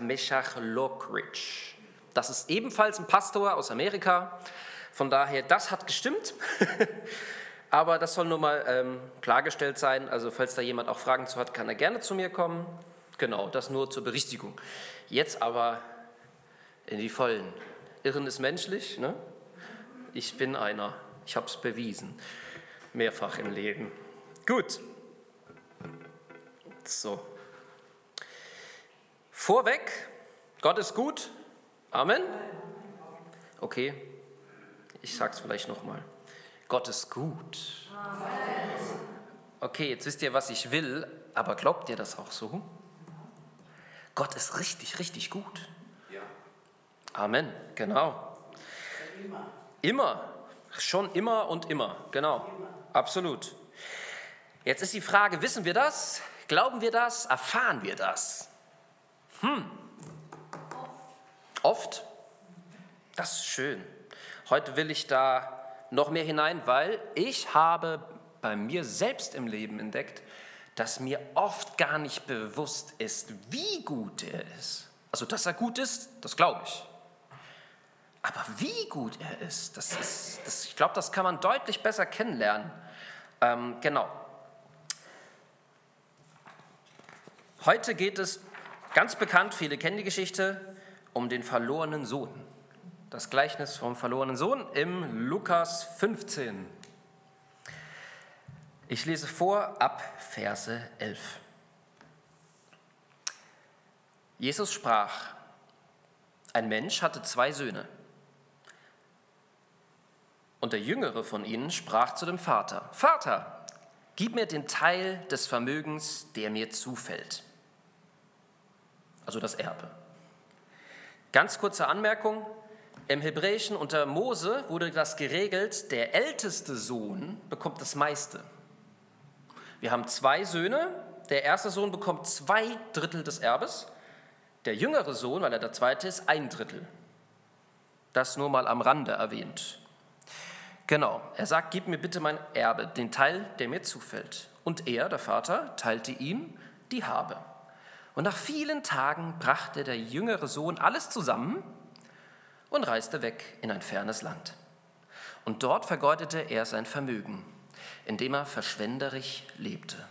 Meshach Lockridge. Das ist ebenfalls ein Pastor aus Amerika. Von daher, das hat gestimmt. Aber das soll nur mal ähm, klargestellt sein. Also falls da jemand auch Fragen zu hat, kann er gerne zu mir kommen. Genau, das nur zur Berichtigung. Jetzt aber in die Vollen. Irren ist menschlich. Ne? Ich bin einer. Ich habe es bewiesen. Mehrfach im Leben. Gut. So. Vorweg, Gott ist gut. Amen. Okay, ich sage es vielleicht nochmal. Gott ist gut. Okay, jetzt wisst ihr, was ich will, aber glaubt ihr das auch so? Gott ist richtig, richtig gut. Amen, genau. Immer. Immer. Schon immer und immer, genau. Absolut. Jetzt ist die Frage, wissen wir das? Glauben wir das? Erfahren wir das? Hm. Oft. Das ist schön. Heute will ich da noch mehr hinein, weil ich habe bei mir selbst im Leben entdeckt, dass mir oft gar nicht bewusst ist, wie gut er ist. Also, dass er gut ist, das glaube ich. Aber wie gut er ist, das ist das, ich glaube, das kann man deutlich besser kennenlernen. Ähm, genau. Heute geht es, ganz bekannt, viele kennen die Geschichte, um den verlorenen Sohn das Gleichnis vom verlorenen Sohn im Lukas 15. Ich lese vor ab Verse 11. Jesus sprach, ein Mensch hatte zwei Söhne. Und der jüngere von ihnen sprach zu dem Vater, Vater, gib mir den Teil des Vermögens, der mir zufällt. Also das Erbe. Ganz kurze Anmerkung, im Hebräischen unter Mose wurde das geregelt, der älteste Sohn bekommt das meiste. Wir haben zwei Söhne, der erste Sohn bekommt zwei Drittel des Erbes, der jüngere Sohn, weil er der zweite ist, ein Drittel. Das nur mal am Rande erwähnt. Genau, er sagt, gib mir bitte mein Erbe, den Teil, der mir zufällt. Und er, der Vater, teilte ihm die Habe. Und nach vielen Tagen brachte der jüngere Sohn alles zusammen und reiste weg in ein fernes Land. Und dort vergeudete er sein Vermögen, indem er verschwenderisch lebte.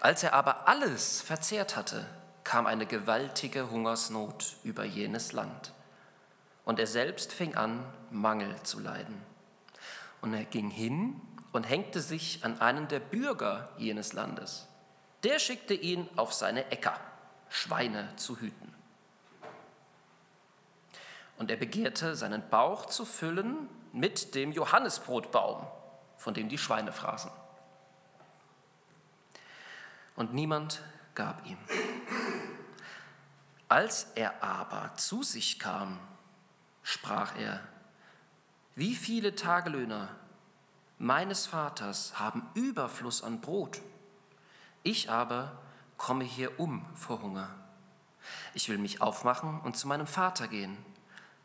Als er aber alles verzehrt hatte, kam eine gewaltige Hungersnot über jenes Land. Und er selbst fing an, Mangel zu leiden. Und er ging hin und hängte sich an einen der Bürger jenes Landes. Der schickte ihn auf seine Äcker, Schweine zu hüten und er begehrte, seinen Bauch zu füllen mit dem Johannesbrotbaum, von dem die Schweine fraßen. Und niemand gab ihm. Als er aber zu sich kam, sprach er, wie viele Tagelöhner meines Vaters haben Überfluss an Brot, ich aber komme hier um vor Hunger. Ich will mich aufmachen und zu meinem Vater gehen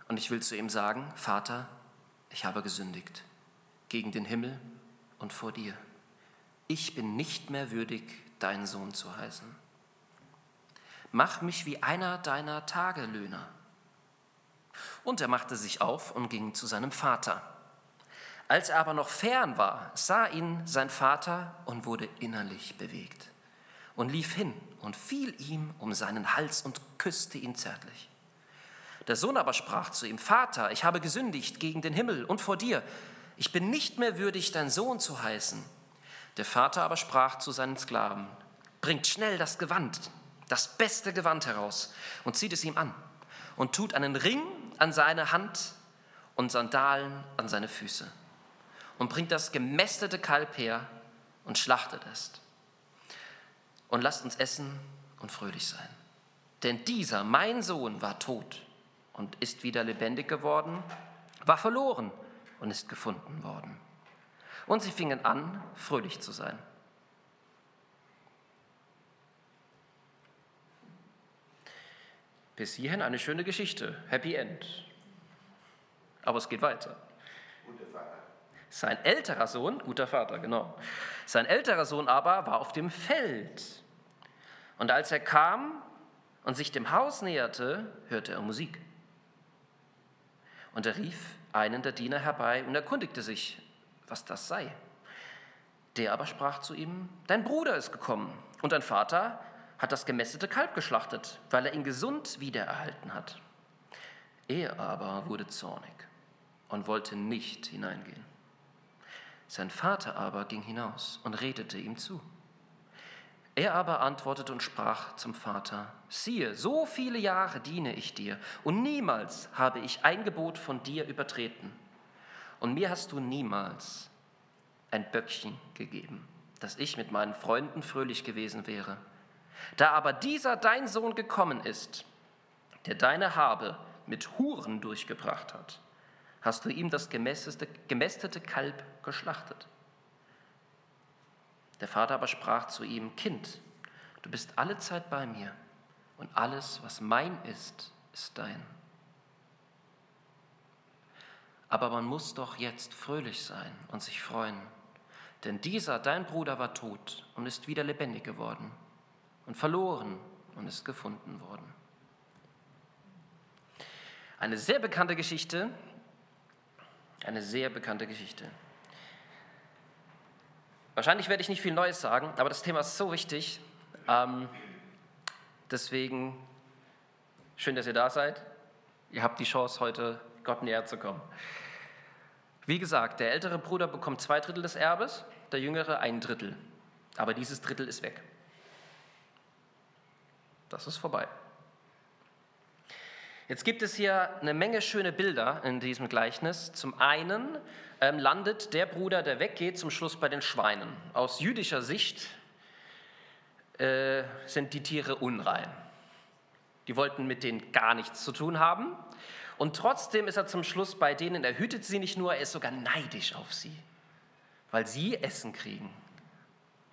und ich will zu ihm sagen, Vater, ich habe gesündigt gegen den Himmel und vor dir. Ich bin nicht mehr würdig, dein Sohn zu heißen. Mach mich wie einer deiner Tagelöhner. Und er machte sich auf und ging zu seinem Vater. Als er aber noch fern war, sah ihn sein Vater und wurde innerlich bewegt und lief hin und fiel ihm um seinen Hals und küsste ihn zärtlich. Der Sohn aber sprach zu ihm, Vater, ich habe gesündigt gegen den Himmel und vor dir. Ich bin nicht mehr würdig, dein Sohn zu heißen. Der Vater aber sprach zu seinen Sklaven, bringt schnell das Gewand, das beste Gewand heraus und zieht es ihm an und tut einen Ring an seine Hand und Sandalen an seine Füße und bringt das gemästete Kalb her und schlachtet es. Und lasst uns essen und fröhlich sein. Denn dieser, mein Sohn, war tot und ist wieder lebendig geworden, war verloren und ist gefunden worden. Und sie fingen an, fröhlich zu sein. Bis hierhin eine schöne Geschichte, Happy End. Aber es geht weiter. Sein älterer Sohn, guter Vater, genau. Sein älterer Sohn aber war auf dem Feld. Und als er kam, und sich dem Haus näherte, hörte er Musik. Und er rief einen der Diener herbei und erkundigte sich, was das sei. Der aber sprach zu ihm, dein Bruder ist gekommen und dein Vater hat das gemästete Kalb geschlachtet, weil er ihn gesund wiedererhalten hat. Er aber wurde zornig und wollte nicht hineingehen. Sein Vater aber ging hinaus und redete ihm zu. Er aber antwortete und sprach zum Vater, siehe, so viele Jahre diene ich dir und niemals habe ich ein Gebot von dir übertreten. Und mir hast du niemals ein Böckchen gegeben, dass ich mit meinen Freunden fröhlich gewesen wäre. Da aber dieser dein Sohn gekommen ist, der deine Habe mit Huren durchgebracht hat, hast du ihm das gemästete, Kalb geschlachtet. Der Vater aber sprach zu ihm, Kind, du bist alle Zeit bei mir und alles, was mein ist, ist dein. Aber man muss doch jetzt fröhlich sein und sich freuen, denn dieser, dein Bruder, war tot und ist wieder lebendig geworden und verloren und ist gefunden worden. Eine sehr bekannte Geschichte, eine sehr bekannte Geschichte. Wahrscheinlich werde ich nicht viel Neues sagen, aber das Thema ist so wichtig. Ähm, deswegen schön, dass ihr da seid. Ihr habt die Chance, heute Gott näher zu kommen. Wie gesagt, der ältere Bruder bekommt zwei Drittel des Erbes, der jüngere ein Drittel. Aber dieses Drittel ist weg. Das ist vorbei. Jetzt gibt es hier eine Menge schöne Bilder in diesem Gleichnis. Zum einen ähm, landet der Bruder, der weggeht, zum Schluss bei den Schweinen. Aus jüdischer Sicht äh, sind die Tiere unrein. Die wollten mit denen gar nichts zu tun haben. Und trotzdem ist er zum Schluss bei denen, er hütet sie nicht nur, er ist sogar neidisch auf sie, weil sie Essen kriegen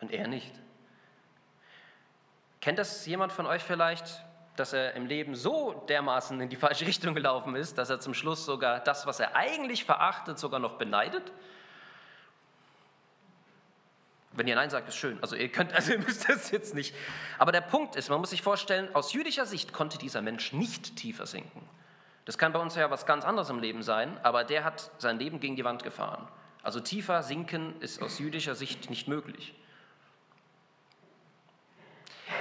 und er nicht. Kennt das jemand von euch vielleicht? Dass er im Leben so dermaßen in die falsche Richtung gelaufen ist, dass er zum Schluss sogar das, was er eigentlich verachtet, sogar noch beneidet? Wenn ihr Nein sagt, ist schön. Also ihr könnt, also ihr müsst das jetzt nicht. Aber der Punkt ist, man muss sich vorstellen, aus jüdischer Sicht konnte dieser Mensch nicht tiefer sinken. Das kann bei uns ja was ganz anderes im Leben sein, aber der hat sein Leben gegen die Wand gefahren. Also tiefer sinken ist aus jüdischer Sicht nicht möglich.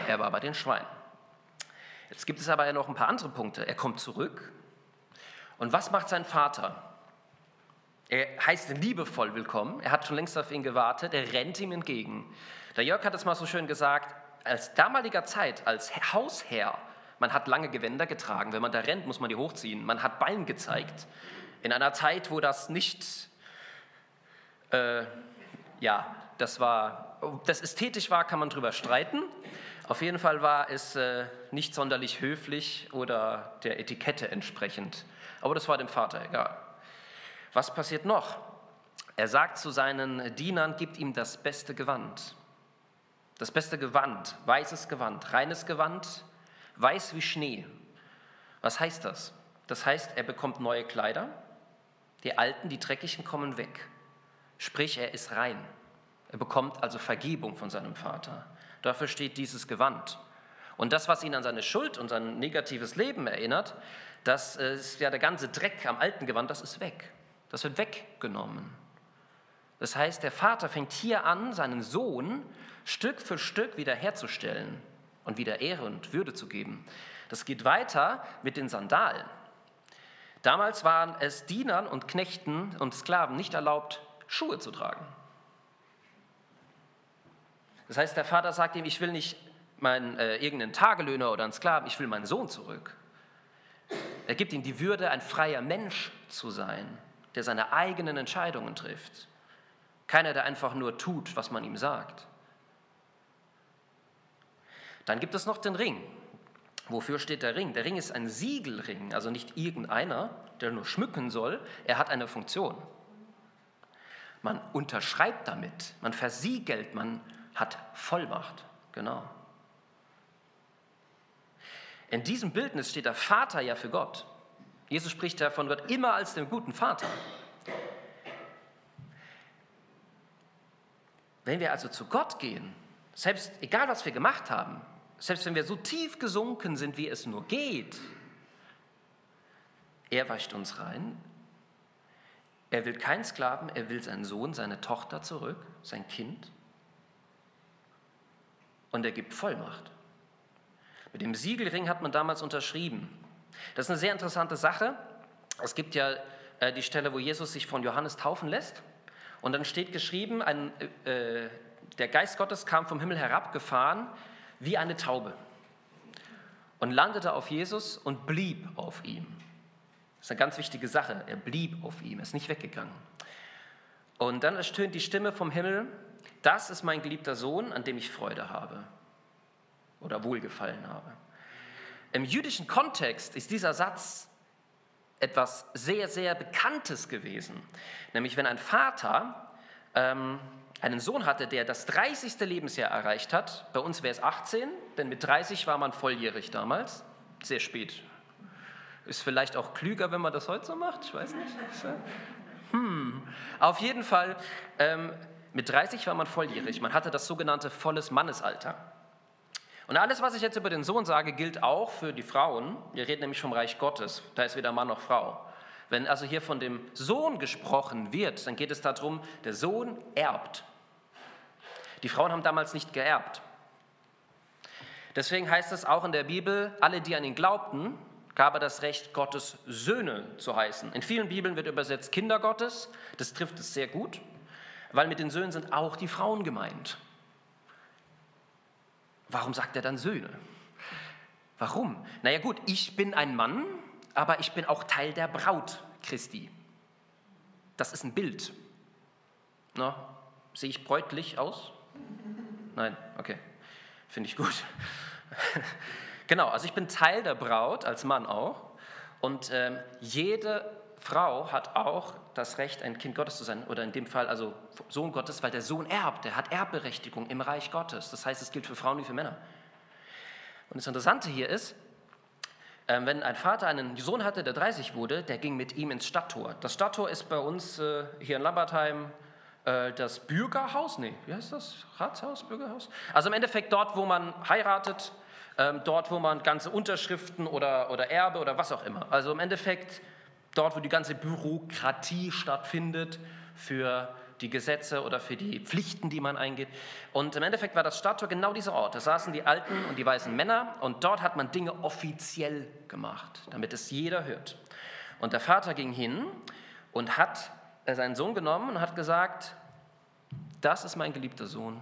Er war bei den Schweinen. Jetzt gibt es aber ja noch ein paar andere Punkte. Er kommt zurück. Und was macht sein Vater? Er heißt liebevoll willkommen. Er hat schon längst auf ihn gewartet. Er rennt ihm entgegen. Der Jörg hat es mal so schön gesagt, als damaliger Zeit, als Hausherr, man hat lange Gewänder getragen. Wenn man da rennt, muss man die hochziehen. Man hat Bein gezeigt. In einer Zeit, wo das nicht, äh, ja, das war, das ästhetisch war, kann man drüber streiten. Auf jeden Fall war es äh, nicht sonderlich höflich oder der Etikette entsprechend. Aber das war dem Vater egal. Was passiert noch? Er sagt zu seinen Dienern, gibt ihm das beste Gewand. Das beste Gewand, weißes Gewand, reines Gewand, weiß wie Schnee. Was heißt das? Das heißt, er bekommt neue Kleider, die alten, die dreckigen kommen weg. Sprich, er ist rein. Er bekommt also Vergebung von seinem Vater. Dafür steht dieses Gewand. Und das, was ihn an seine Schuld und sein negatives Leben erinnert, das ist ja der ganze Dreck am alten Gewand, das ist weg. Das wird weggenommen. Das heißt, der Vater fängt hier an, seinen Sohn Stück für Stück wiederherzustellen und wieder Ehre und Würde zu geben. Das geht weiter mit den Sandalen. Damals waren es Dienern und Knechten und Sklaven nicht erlaubt, Schuhe zu tragen. Das heißt, der Vater sagt ihm, ich will nicht meinen, äh, irgendeinen Tagelöhner oder einen Sklaven, ich will meinen Sohn zurück. Er gibt ihm die Würde, ein freier Mensch zu sein, der seine eigenen Entscheidungen trifft. Keiner, der einfach nur tut, was man ihm sagt. Dann gibt es noch den Ring. Wofür steht der Ring? Der Ring ist ein Siegelring, also nicht irgendeiner, der nur schmücken soll. Er hat eine Funktion. Man unterschreibt damit, man versiegelt, man hat Vollmacht, genau. In diesem Bildnis steht der Vater ja für Gott. Jesus spricht davon Gott immer als dem guten Vater. Wenn wir also zu Gott gehen, selbst egal was wir gemacht haben, selbst wenn wir so tief gesunken sind, wie es nur geht, er weicht uns rein. Er will keinen Sklaven, er will seinen Sohn, seine Tochter zurück, sein Kind. Und er gibt Vollmacht. Mit dem Siegelring hat man damals unterschrieben. Das ist eine sehr interessante Sache. Es gibt ja äh, die Stelle, wo Jesus sich von Johannes taufen lässt. Und dann steht geschrieben, ein, äh, der Geist Gottes kam vom Himmel herabgefahren wie eine Taube und landete auf Jesus und blieb auf ihm. Das ist eine ganz wichtige Sache. Er blieb auf ihm, ist nicht weggegangen. Und dann ertönt die Stimme vom Himmel, das ist mein geliebter Sohn, an dem ich Freude habe oder Wohlgefallen habe. Im jüdischen Kontext ist dieser Satz etwas sehr, sehr Bekanntes gewesen. Nämlich wenn ein Vater ähm, einen Sohn hatte, der das 30. Lebensjahr erreicht hat, bei uns wäre es 18, denn mit 30 war man volljährig damals, sehr spät. Ist vielleicht auch klüger, wenn man das heute so macht, ich weiß nicht. Hm. Auf jeden Fall, ähm, mit 30 war man volljährig, man hatte das sogenannte volles Mannesalter. Und alles, was ich jetzt über den Sohn sage, gilt auch für die Frauen. Wir reden nämlich vom Reich Gottes, da ist weder Mann noch Frau. Wenn also hier von dem Sohn gesprochen wird, dann geht es darum, der Sohn erbt. Die Frauen haben damals nicht geerbt. Deswegen heißt es auch in der Bibel, alle, die an ihn glaubten, gab er das Recht, Gottes Söhne zu heißen. In vielen Bibeln wird übersetzt Kinder Gottes. Das trifft es sehr gut, weil mit den Söhnen sind auch die Frauen gemeint. Warum sagt er dann Söhne? Warum? Naja gut, ich bin ein Mann, aber ich bin auch Teil der Braut Christi. Das ist ein Bild. Na, sehe ich bräutlich aus? Nein, okay, finde ich gut. genau, also ich bin Teil der Braut, als Mann auch. Und ähm, jede Frau hat auch das Recht, ein Kind Gottes zu sein, oder in dem Fall also Sohn Gottes, weil der Sohn erbt, der hat Erbberechtigung im Reich Gottes. Das heißt, es gilt für Frauen wie für Männer. Und das Interessante hier ist, ähm, wenn ein Vater einen Sohn hatte, der 30 wurde, der ging mit ihm ins Stadttor. Das Stadttor ist bei uns äh, hier in Lambertheim äh, das Bürgerhaus, nee, wie heißt das? Ratshaus, Bürgerhaus? Also im Endeffekt dort, wo man heiratet, ähm, dort, wo man ganze Unterschriften oder, oder Erbe oder was auch immer. Also im Endeffekt dort, wo die ganze Bürokratie stattfindet für die Gesetze oder für die Pflichten, die man eingeht. Und im Endeffekt war das Stadttor genau dieser Ort. Da saßen die alten und die weißen Männer und dort hat man Dinge offiziell gemacht, damit es jeder hört. Und der Vater ging hin und hat seinen Sohn genommen und hat gesagt, das ist mein geliebter Sohn,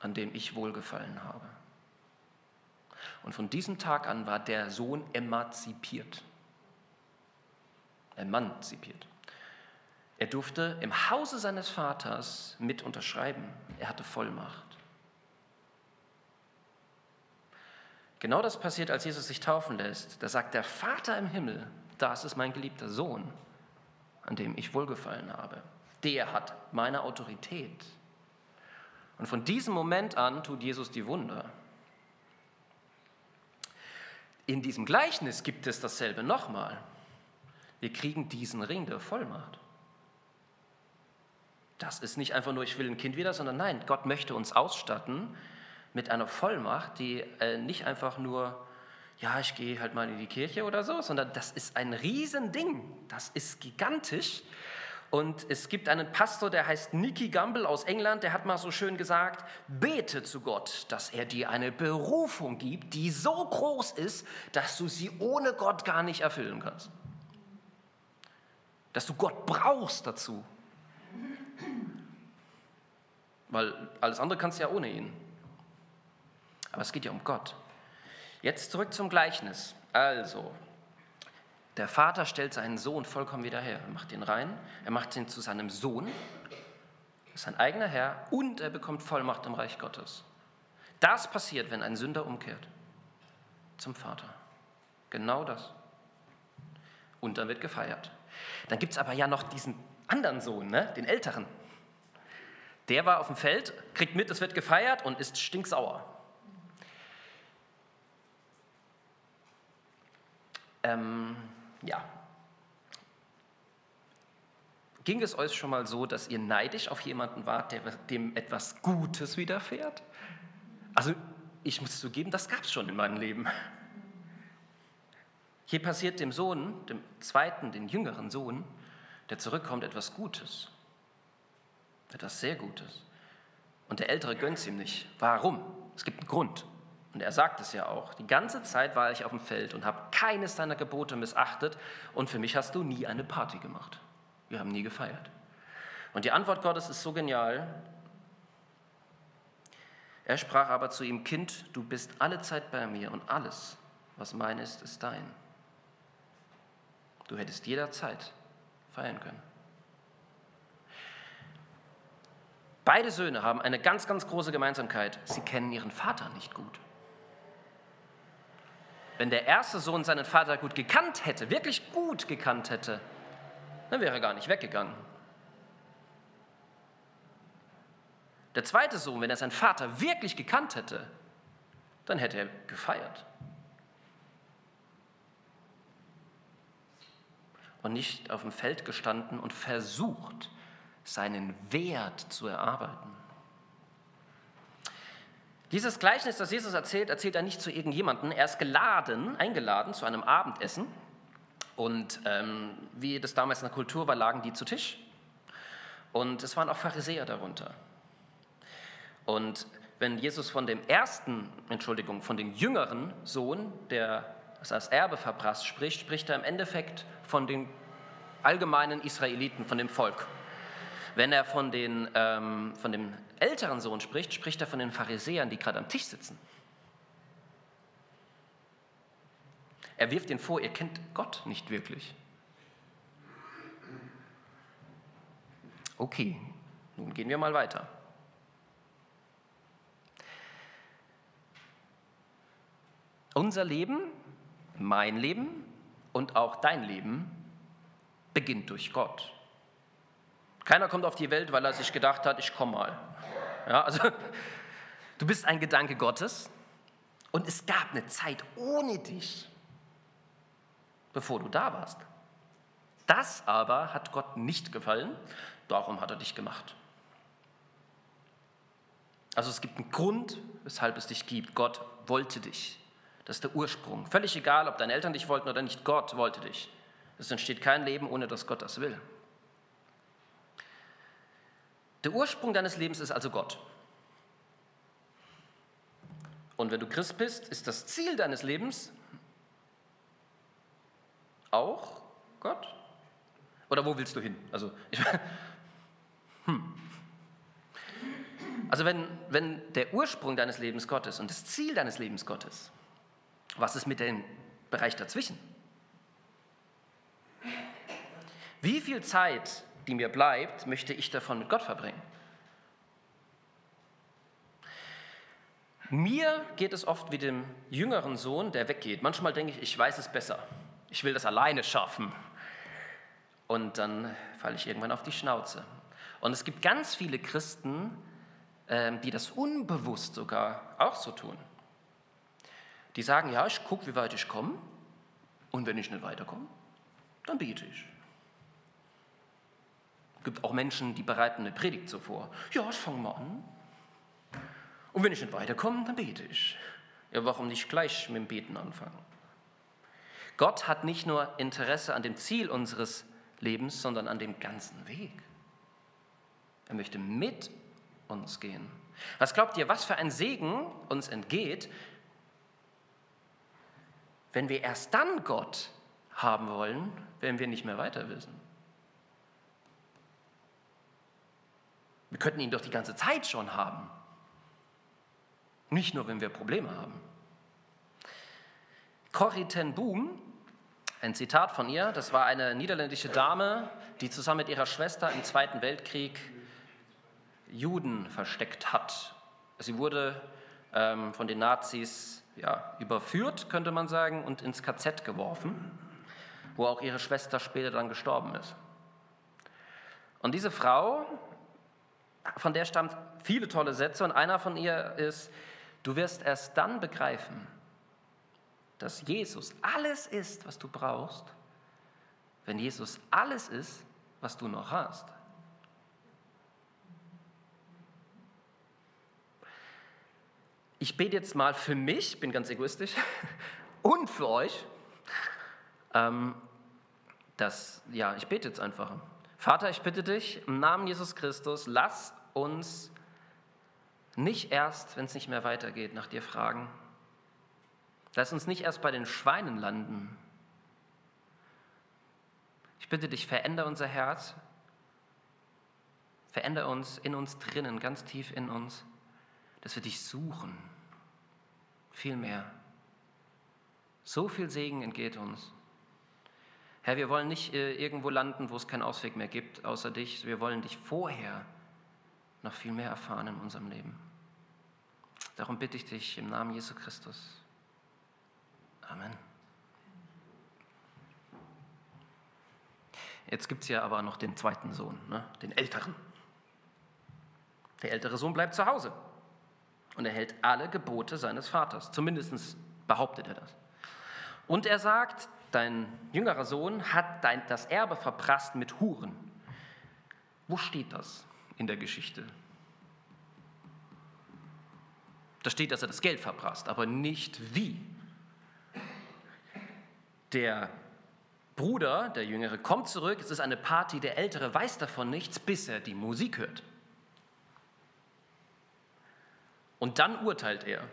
an dem ich wohlgefallen habe. Und von diesem Tag an war der Sohn emanzipiert. Emanzipiert. Er durfte im Hause seines Vaters mit unterschreiben. Er hatte Vollmacht. Genau das passiert, als Jesus sich taufen lässt. Da sagt der Vater im Himmel, das ist mein geliebter Sohn, an dem ich wohlgefallen habe. Der hat meine Autorität. Und von diesem Moment an tut Jesus die Wunder. In diesem Gleichnis gibt es dasselbe nochmal. Wir kriegen diesen Ring der Vollmacht. Das ist nicht einfach nur, ich will ein Kind wieder, sondern nein, Gott möchte uns ausstatten mit einer Vollmacht, die äh, nicht einfach nur, ja, ich gehe halt mal in die Kirche oder so, sondern das ist ein Riesending. Das ist gigantisch. Und es gibt einen Pastor, der heißt Nicky Gamble aus England, der hat mal so schön gesagt, bete zu Gott, dass er dir eine Berufung gibt, die so groß ist, dass du sie ohne Gott gar nicht erfüllen kannst. Dass du Gott brauchst dazu. Weil alles andere kannst du ja ohne ihn. Aber es geht ja um Gott. Jetzt zurück zum Gleichnis. Also, der Vater stellt seinen Sohn vollkommen wieder her. Er macht ihn rein, er macht ihn zu seinem Sohn, sein eigener Herr und er bekommt Vollmacht im Reich Gottes. Das passiert, wenn ein Sünder umkehrt zum Vater. Genau das. Und dann wird gefeiert. Dann gibt es aber ja noch diesen anderen Sohn, ne? den älteren. Der war auf dem Feld, kriegt mit, es wird gefeiert und ist stinksauer. Ähm, ja. Ging es euch schon mal so, dass ihr neidisch auf jemanden wart, der, dem etwas Gutes widerfährt? Also ich muss zugeben, das gab es schon in meinem Leben. Hier passiert dem Sohn, dem zweiten, den jüngeren Sohn, der zurückkommt, etwas Gutes. Etwas sehr Gutes. Und der Ältere gönnt es ihm nicht. Warum? Es gibt einen Grund. Und er sagt es ja auch. Die ganze Zeit war ich auf dem Feld und habe keines deiner Gebote missachtet. Und für mich hast du nie eine Party gemacht. Wir haben nie gefeiert. Und die Antwort Gottes ist so genial. Er sprach aber zu ihm, Kind, du bist alle Zeit bei mir und alles, was mein ist, ist dein. Du hättest jederzeit feiern können. Beide Söhne haben eine ganz, ganz große Gemeinsamkeit. Sie kennen ihren Vater nicht gut. Wenn der erste Sohn seinen Vater gut gekannt hätte, wirklich gut gekannt hätte, dann wäre er gar nicht weggegangen. Der zweite Sohn, wenn er seinen Vater wirklich gekannt hätte, dann hätte er gefeiert. Und nicht auf dem Feld gestanden und versucht, seinen Wert zu erarbeiten. Dieses Gleichnis, das Jesus erzählt, erzählt er nicht zu irgendjemandem. Er ist geladen, eingeladen zu einem Abendessen. Und ähm, wie das damals in der Kultur war, lagen die zu Tisch. Und es waren auch Pharisäer darunter. Und wenn Jesus von dem ersten, Entschuldigung, von dem jüngeren Sohn, der das als Erbe verprasst, spricht, spricht er im Endeffekt von den allgemeinen Israeliten, von dem Volk. Wenn er von, den, ähm, von dem älteren Sohn spricht, spricht er von den Pharisäern, die gerade am Tisch sitzen. Er wirft ihnen vor, ihr kennt Gott nicht wirklich. Okay, nun gehen wir mal weiter. Unser Leben, mein Leben und auch dein Leben beginnt durch Gott. Keiner kommt auf die Welt, weil er sich gedacht hat, ich komme mal. Ja, also, du bist ein Gedanke Gottes und es gab eine Zeit ohne dich, bevor du da warst. Das aber hat Gott nicht gefallen, darum hat er dich gemacht. Also es gibt einen Grund, weshalb es dich gibt. Gott wollte dich. Das ist der Ursprung. Völlig egal, ob deine Eltern dich wollten oder nicht, Gott wollte dich. Es entsteht kein Leben, ohne dass Gott das will. Der Ursprung deines Lebens ist also Gott. Und wenn du Christ bist, ist das Ziel deines Lebens auch Gott? Oder wo willst du hin? Also, ich, hm. also wenn, wenn der Ursprung deines Lebens Gott ist und das Ziel deines Lebens Gott ist, was ist mit dem Bereich dazwischen? Wie viel Zeit die mir bleibt, möchte ich davon mit Gott verbringen. Mir geht es oft wie dem jüngeren Sohn, der weggeht. Manchmal denke ich, ich weiß es besser. Ich will das alleine schaffen. Und dann falle ich irgendwann auf die Schnauze. Und es gibt ganz viele Christen, ähm, die das unbewusst sogar auch so tun. Die sagen, ja, ich gucke, wie weit ich komme. Und wenn ich nicht weiterkomme, dann bete ich. Gibt auch Menschen, die bereiten eine Predigt so vor. Ja, ich fange mal an. Und wenn ich nicht weiterkomme, dann bete ich. Ja, warum nicht gleich mit dem Beten anfangen? Gott hat nicht nur Interesse an dem Ziel unseres Lebens, sondern an dem ganzen Weg. Er möchte mit uns gehen. Was glaubt ihr, was für ein Segen uns entgeht, wenn wir erst dann Gott haben wollen, wenn wir nicht mehr weiter wissen? Wir könnten ihn doch die ganze Zeit schon haben. Nicht nur, wenn wir Probleme haben. Corrie ten Boom, ein Zitat von ihr, das war eine niederländische Dame, die zusammen mit ihrer Schwester im Zweiten Weltkrieg Juden versteckt hat. Sie wurde ähm, von den Nazis ja, überführt, könnte man sagen, und ins KZ geworfen, wo auch ihre Schwester später dann gestorben ist. Und diese Frau von der stammt viele tolle Sätze und einer von ihr ist, du wirst erst dann begreifen, dass Jesus alles ist, was du brauchst, wenn Jesus alles ist, was du noch hast. Ich bete jetzt mal für mich, bin ganz egoistisch, und für euch. Ähm, das, ja, ich bete jetzt einfach. Vater, ich bitte dich im Namen Jesus Christus, lass uns nicht erst, wenn es nicht mehr weitergeht, nach dir fragen. Lass uns nicht erst bei den Schweinen landen. Ich bitte dich, veränder unser Herz, veränder uns in uns drinnen, ganz tief in uns, dass wir dich suchen. Viel mehr. So viel Segen entgeht uns. Herr, wir wollen nicht äh, irgendwo landen, wo es keinen Ausweg mehr gibt, außer dich. Wir wollen dich vorher noch viel mehr erfahren in unserem Leben. Darum bitte ich dich im Namen Jesu Christus. Amen. Jetzt gibt es ja aber noch den zweiten Sohn, ne? den älteren. Der ältere Sohn bleibt zu Hause und er hält alle Gebote seines Vaters. Zumindest behauptet er das. Und er sagt, dein jüngerer Sohn hat dein, das Erbe verprasst mit Huren. Wo steht das in der Geschichte? Da steht, dass er das Geld verprasst, aber nicht wie. Der Bruder, der Jüngere, kommt zurück, es ist eine Party, der Ältere weiß davon nichts, bis er die Musik hört. Und dann urteilt er.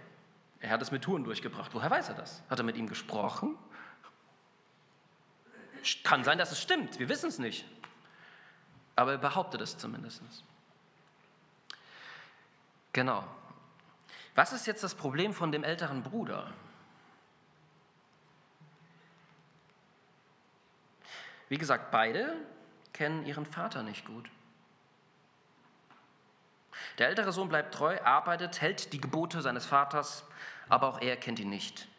Er hat es mit Touren durchgebracht. Woher weiß er das? Hat er mit ihm gesprochen? Kann sein, dass es stimmt, wir wissen es nicht. Aber er behauptet es zumindest. Genau. Was ist jetzt das Problem von dem älteren Bruder? Wie gesagt, beide kennen ihren Vater nicht gut. Der ältere Sohn bleibt treu, arbeitet, hält die Gebote seines Vaters, aber auch er kennt ihn nicht.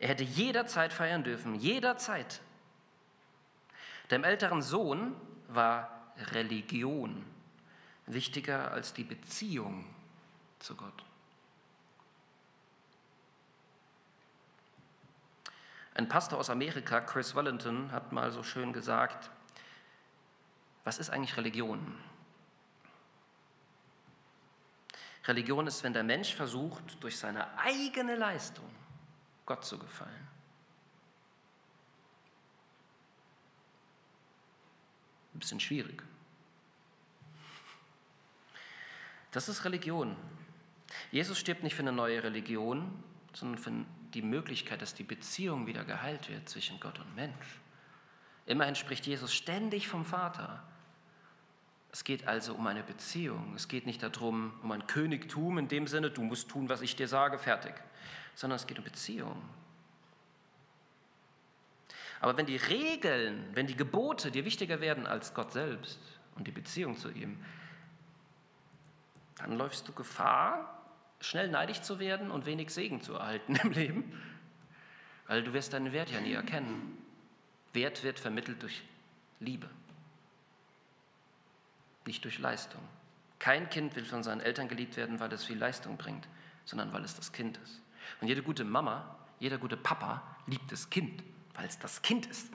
Er hätte jederzeit feiern dürfen, jederzeit. Dem älteren Sohn war Religion wichtiger als die Beziehung zu Gott. Ein Pastor aus Amerika, Chris Wellington, hat mal so schön gesagt, was ist eigentlich Religion? Religion ist, wenn der Mensch versucht, durch seine eigene Leistung Gott zu gefallen. Ein bisschen schwierig. Das ist Religion. Jesus stirbt nicht für eine neue Religion, sondern für die Möglichkeit, dass die Beziehung wieder geheilt wird zwischen Gott und Mensch. Immerhin spricht Jesus ständig vom Vater. Es geht also um eine Beziehung. Es geht nicht darum, um ein Königtum in dem Sinne, du musst tun, was ich dir sage, fertig, sondern es geht um Beziehung. Aber wenn die Regeln, wenn die Gebote dir wichtiger werden als Gott selbst und die Beziehung zu ihm, dann läufst du Gefahr, schnell neidisch zu werden und wenig Segen zu erhalten im Leben, weil du wirst deinen Wert ja nie erkennen. Wert wird vermittelt durch Liebe, nicht durch Leistung. Kein Kind will von seinen Eltern geliebt werden, weil es viel Leistung bringt, sondern weil es das Kind ist. Und jede gute Mama, jeder gute Papa liebt das Kind, weil es das Kind ist.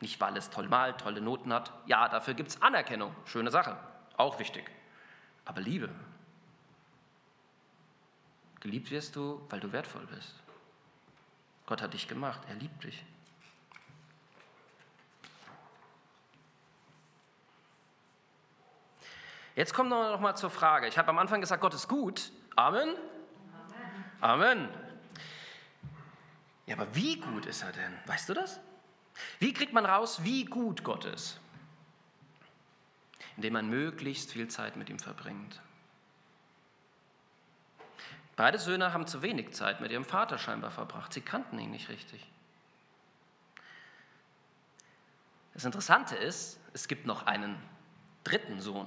Nicht, weil es toll malt, tolle Noten hat. Ja, dafür gibt es Anerkennung. Schöne Sache. Auch wichtig. Aber Liebe. Geliebt wirst du, weil du wertvoll bist. Gott hat dich gemacht. Er liebt dich. Jetzt kommen wir noch mal zur Frage. Ich habe am Anfang gesagt, Gott ist gut. Amen. Amen. Ja, aber wie gut ist er denn? Weißt du das? Wie kriegt man raus, wie gut Gott ist? Indem man möglichst viel Zeit mit ihm verbringt. Beide Söhne haben zu wenig Zeit mit ihrem Vater scheinbar verbracht. Sie kannten ihn nicht richtig. Das Interessante ist, es gibt noch einen dritten Sohn.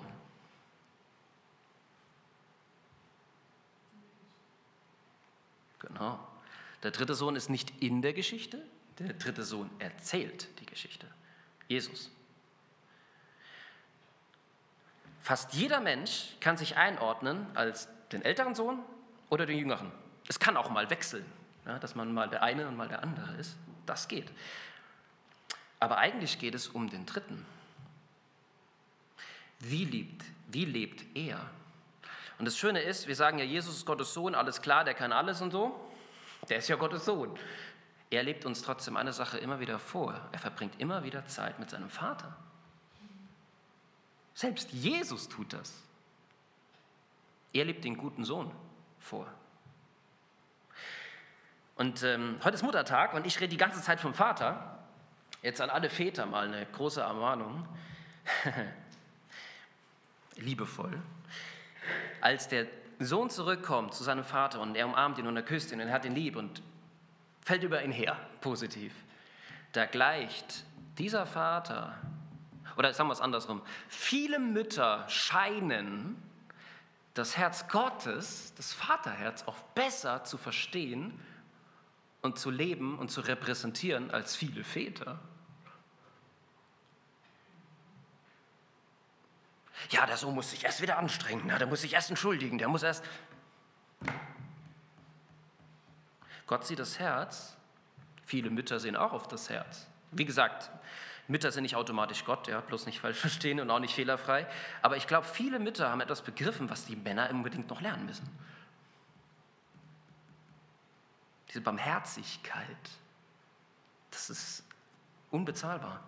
Genau. Der dritte Sohn ist nicht in der Geschichte, der dritte Sohn erzählt die Geschichte. Jesus. Fast jeder Mensch kann sich einordnen als den älteren Sohn oder den jüngeren. Es kann auch mal wechseln, ja, dass man mal der eine und mal der andere ist. Das geht. Aber eigentlich geht es um den dritten. Wie, liebt, wie lebt er? Und das Schöne ist, wir sagen ja, Jesus ist Gottes Sohn, alles klar, der kann alles und so. Der ist ja Gottes Sohn. Er lebt uns trotzdem eine Sache immer wieder vor. Er verbringt immer wieder Zeit mit seinem Vater. Selbst Jesus tut das. Er lebt den guten Sohn vor. Und ähm, heute ist Muttertag und ich rede die ganze Zeit vom Vater. Jetzt an alle Väter mal eine große Ermahnung. Liebevoll. Als der Sohn zurückkommt zu seinem Vater und er umarmt ihn und er küsst ihn und er hat ihn lieb und fällt über ihn her, positiv. Da gleicht dieser Vater, oder sagen wir es andersrum, viele Mütter scheinen das Herz Gottes, das Vaterherz, auch besser zu verstehen und zu leben und zu repräsentieren als viele Väter. Ja, der Sohn muss sich erst wieder anstrengen, der muss sich erst entschuldigen, der muss erst. Gott sieht das Herz. Viele Mütter sehen auch auf das Herz. Wie gesagt, Mütter sind nicht automatisch Gott, ja, bloß nicht falsch verstehen und auch nicht fehlerfrei. Aber ich glaube, viele Mütter haben etwas begriffen, was die Männer unbedingt noch lernen müssen. Diese Barmherzigkeit, das ist unbezahlbar.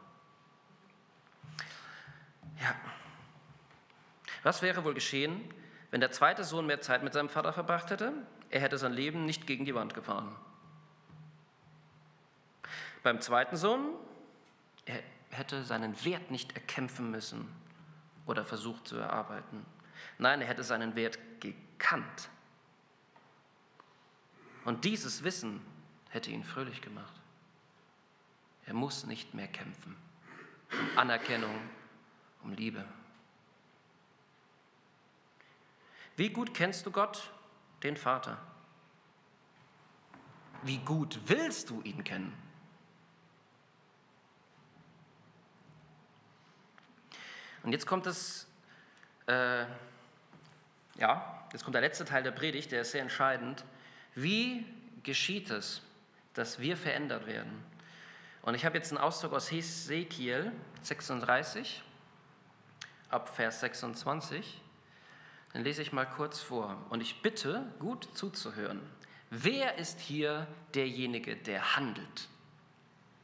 Ja. Was wäre wohl geschehen, wenn der zweite Sohn mehr Zeit mit seinem Vater verbracht hätte? Er hätte sein Leben nicht gegen die Wand gefahren. Beim zweiten Sohn, er hätte seinen Wert nicht erkämpfen müssen oder versucht zu erarbeiten. Nein, er hätte seinen Wert gekannt. Und dieses Wissen hätte ihn fröhlich gemacht. Er muss nicht mehr kämpfen um Anerkennung, um Liebe. Wie gut kennst du Gott, den Vater? Wie gut willst du ihn kennen? Und jetzt kommt es, äh, ja, jetzt kommt der letzte Teil der Predigt, der ist sehr entscheidend. Wie geschieht es, dass wir verändert werden? Und ich habe jetzt einen Ausdruck aus Hesekiel 36, ab Vers 26. Den lese ich mal kurz vor. Und ich bitte, gut zuzuhören. Wer ist hier derjenige, der handelt?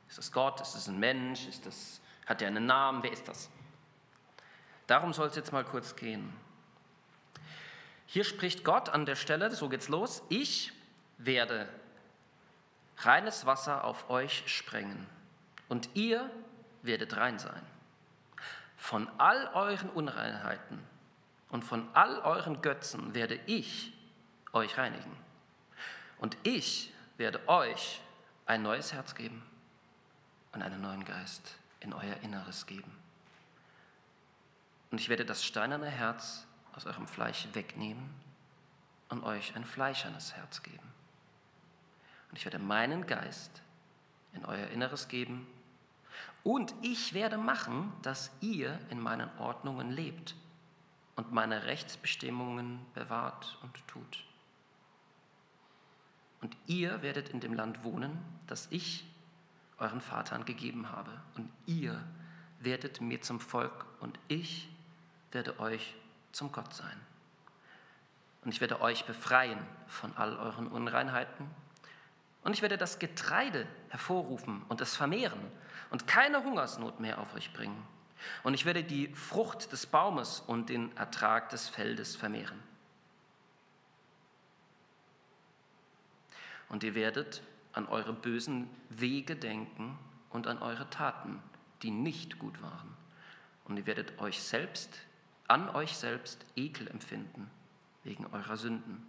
Ist das Gott? Ist das ein Mensch? Ist das, hat er einen Namen? Wer ist das? Darum soll es jetzt mal kurz gehen. Hier spricht Gott an der Stelle, so geht's los. Ich werde reines Wasser auf euch sprengen und ihr werdet rein sein. Von all euren Unreinheiten und von all euren Götzen werde ich euch reinigen. Und ich werde euch ein neues Herz geben und einen neuen Geist in euer Inneres geben. Und ich werde das steinerne Herz aus eurem Fleisch wegnehmen und euch ein fleischernes Herz geben. Und ich werde meinen Geist in euer Inneres geben und ich werde machen, dass ihr in meinen Ordnungen lebt und meine Rechtsbestimmungen bewahrt und tut. Und ihr werdet in dem Land wohnen, das ich euren Vatern gegeben habe. Und ihr werdet mir zum Volk und ich werde euch zum Gott sein. Und ich werde euch befreien von all euren Unreinheiten. Und ich werde das Getreide hervorrufen und es vermehren und keine Hungersnot mehr auf euch bringen. Und ich werde die Frucht des Baumes und den Ertrag des Feldes vermehren. Und ihr werdet an eure bösen Wege denken und an eure Taten, die nicht gut waren. Und ihr werdet euch selbst an euch selbst Ekel empfinden wegen eurer Sünden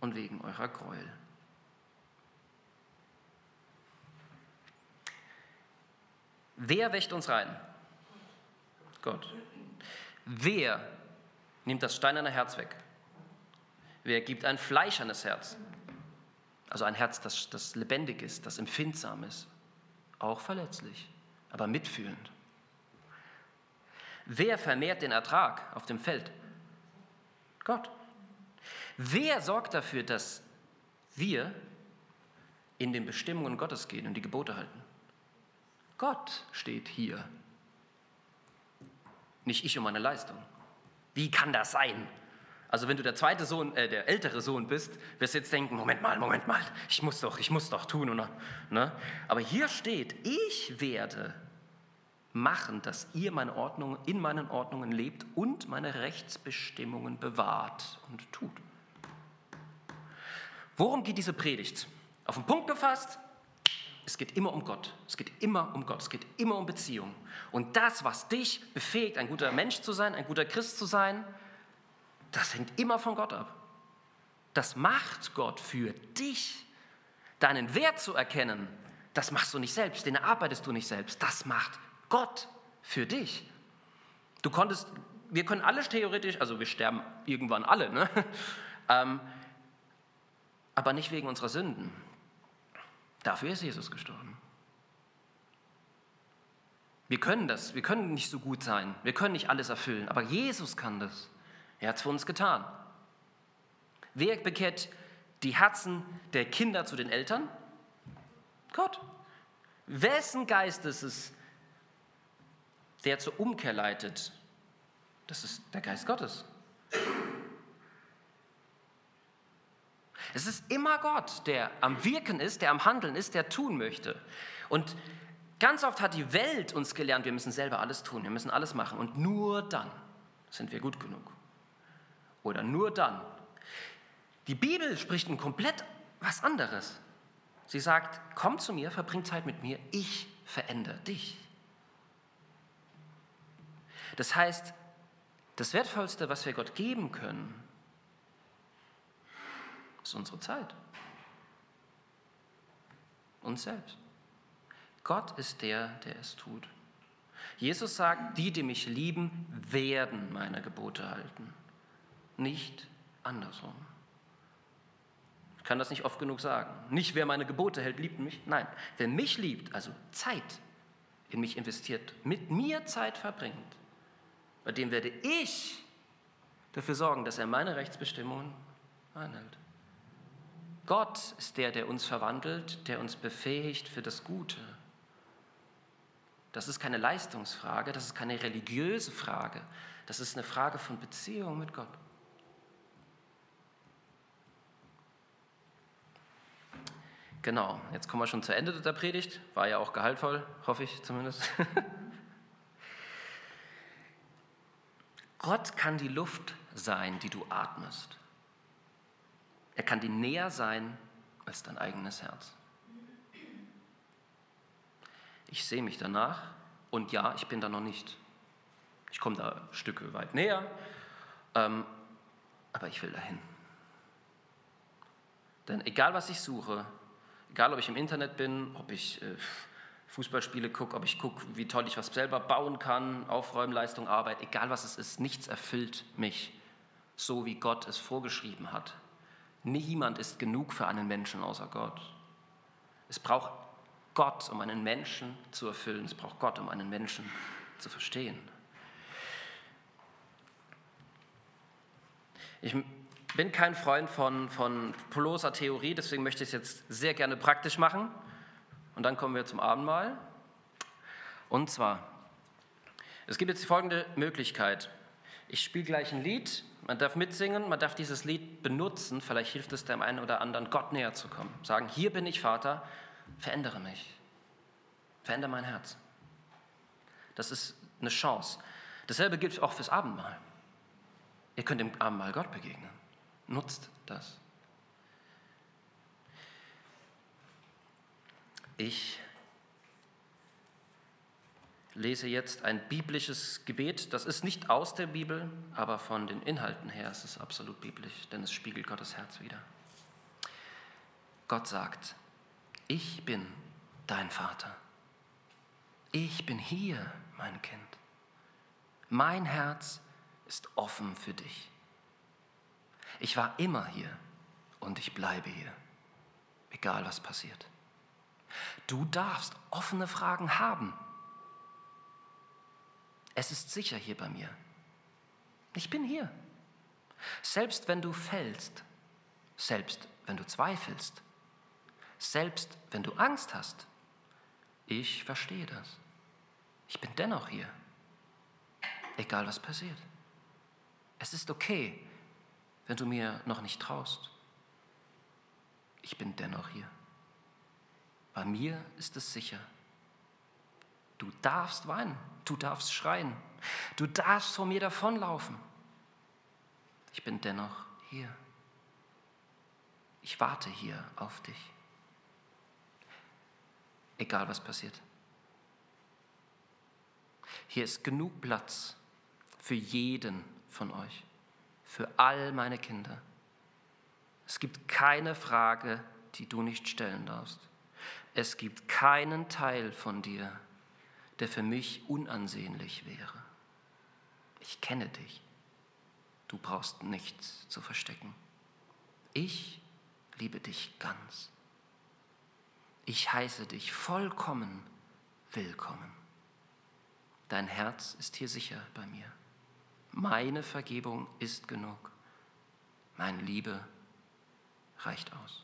und wegen eurer Gräuel. Wer wächt uns rein? Gott. Wer nimmt das steinerne Herz weg? Wer gibt ein fleischernes Herz? Also ein Herz, das, das lebendig ist, das empfindsam ist, auch verletzlich, aber mitfühlend. Wer vermehrt den Ertrag auf dem Feld? Gott. Wer sorgt dafür, dass wir in den Bestimmungen Gottes gehen und die Gebote halten? Gott steht hier. Nicht ich um meine Leistung. Wie kann das sein? Also wenn du der zweite Sohn, äh, der ältere Sohn bist, wirst du jetzt denken, Moment mal, Moment mal, ich muss doch, ich muss doch tun. Oder, ne? Aber hier steht, ich werde machen, dass ihr meine Ordnung, in meinen Ordnungen lebt und meine Rechtsbestimmungen bewahrt und tut. Worum geht diese Predigt? Auf den Punkt gefasst, es geht immer um Gott. Es geht immer um Gott. Es geht immer um Beziehung. Und das, was dich befähigt, ein guter Mensch zu sein, ein guter Christ zu sein, das hängt immer von Gott ab. Das macht Gott für dich. Deinen Wert zu erkennen, das machst du nicht selbst, den erarbeitest du nicht selbst. Das macht Gott für dich. Du konntest, wir können alle theoretisch, also wir sterben irgendwann alle, ne? ähm, aber nicht wegen unserer Sünden. Dafür ist Jesus gestorben. Wir können das, wir können nicht so gut sein, wir können nicht alles erfüllen, aber Jesus kann das. Er hat es für uns getan. Wer bekehrt die Herzen der Kinder zu den Eltern? Gott. Wessen Geist ist es, der zur Umkehr leitet? Das ist der Geist Gottes. Es ist immer Gott, der am Wirken ist, der am Handeln ist, der tun möchte. Und ganz oft hat die Welt uns gelernt, wir müssen selber alles tun, wir müssen alles machen. Und nur dann sind wir gut genug. Oder nur dann. Die Bibel spricht ein komplett was anderes. Sie sagt, komm zu mir, verbring Zeit mit mir, ich verändere dich. Das heißt, das Wertvollste, was wir Gott geben können, ist unsere Zeit. Uns selbst. Gott ist der, der es tut. Jesus sagt, die, die mich lieben, werden meine Gebote halten. Nicht andersrum. Ich kann das nicht oft genug sagen. Nicht wer meine Gebote hält, liebt mich. Nein, wer mich liebt, also Zeit in mich investiert, mit mir Zeit verbringt, bei dem werde ich dafür sorgen, dass er meine Rechtsbestimmungen einhält. Gott ist der, der uns verwandelt, der uns befähigt für das Gute. Das ist keine Leistungsfrage, das ist keine religiöse Frage, das ist eine Frage von Beziehung mit Gott. Genau, jetzt kommen wir schon zu Ende der Predigt. War ja auch gehaltvoll, hoffe ich zumindest. Gott kann die Luft sein, die du atmest. Er kann dir näher sein als dein eigenes Herz. Ich sehe mich danach und ja, ich bin da noch nicht. Ich komme da Stücke weit näher, ähm, aber ich will dahin. Denn egal was ich suche, egal ob ich im Internet bin, ob ich äh, Fußballspiele gucke, ob ich gucke, wie toll ich was selber bauen kann, Aufräumleistung, Arbeit, egal was es ist, nichts erfüllt mich, so wie Gott es vorgeschrieben hat. Niemand ist genug für einen Menschen außer Gott. Es braucht Gott, um einen Menschen zu erfüllen. Es braucht Gott, um einen Menschen zu verstehen. Ich bin kein Freund von, von Poloser Theorie, deswegen möchte ich es jetzt sehr gerne praktisch machen. Und dann kommen wir zum Abendmahl. Und zwar, es gibt jetzt die folgende Möglichkeit. Ich spiele gleich ein Lied man darf mitsingen, man darf dieses Lied benutzen, vielleicht hilft es dem einen oder anderen, Gott näher zu kommen. Sagen, hier bin ich, Vater, verändere mich. Verändere mein Herz. Das ist eine Chance. Dasselbe gilt auch fürs Abendmahl. Ihr könnt im Abendmahl Gott begegnen. Nutzt das. Ich lese jetzt ein biblisches Gebet. Das ist nicht aus der Bibel, aber von den Inhalten her ist es absolut biblisch, denn es spiegelt Gottes Herz wider. Gott sagt, ich bin dein Vater. Ich bin hier, mein Kind. Mein Herz ist offen für dich. Ich war immer hier und ich bleibe hier, egal was passiert. Du darfst offene Fragen haben es ist sicher hier bei mir. Ich bin hier. Selbst wenn du fällst, selbst wenn du zweifelst, selbst wenn du Angst hast, ich verstehe das. Ich bin dennoch hier, egal was passiert. Es ist okay, wenn du mir noch nicht traust. Ich bin dennoch hier. Bei mir ist es sicher. Du darfst weinen, du darfst schreien, du darfst vor mir davonlaufen. Ich bin dennoch hier. Ich warte hier auf dich. Egal was passiert. Hier ist genug Platz für jeden von euch, für all meine Kinder. Es gibt keine Frage, die du nicht stellen darfst. Es gibt keinen Teil von dir, der für mich unansehnlich wäre. Ich kenne dich. Du brauchst nichts zu verstecken. Ich liebe dich ganz. Ich heiße dich vollkommen willkommen. Dein Herz ist hier sicher bei mir. Meine Vergebung ist genug. Meine Liebe reicht aus.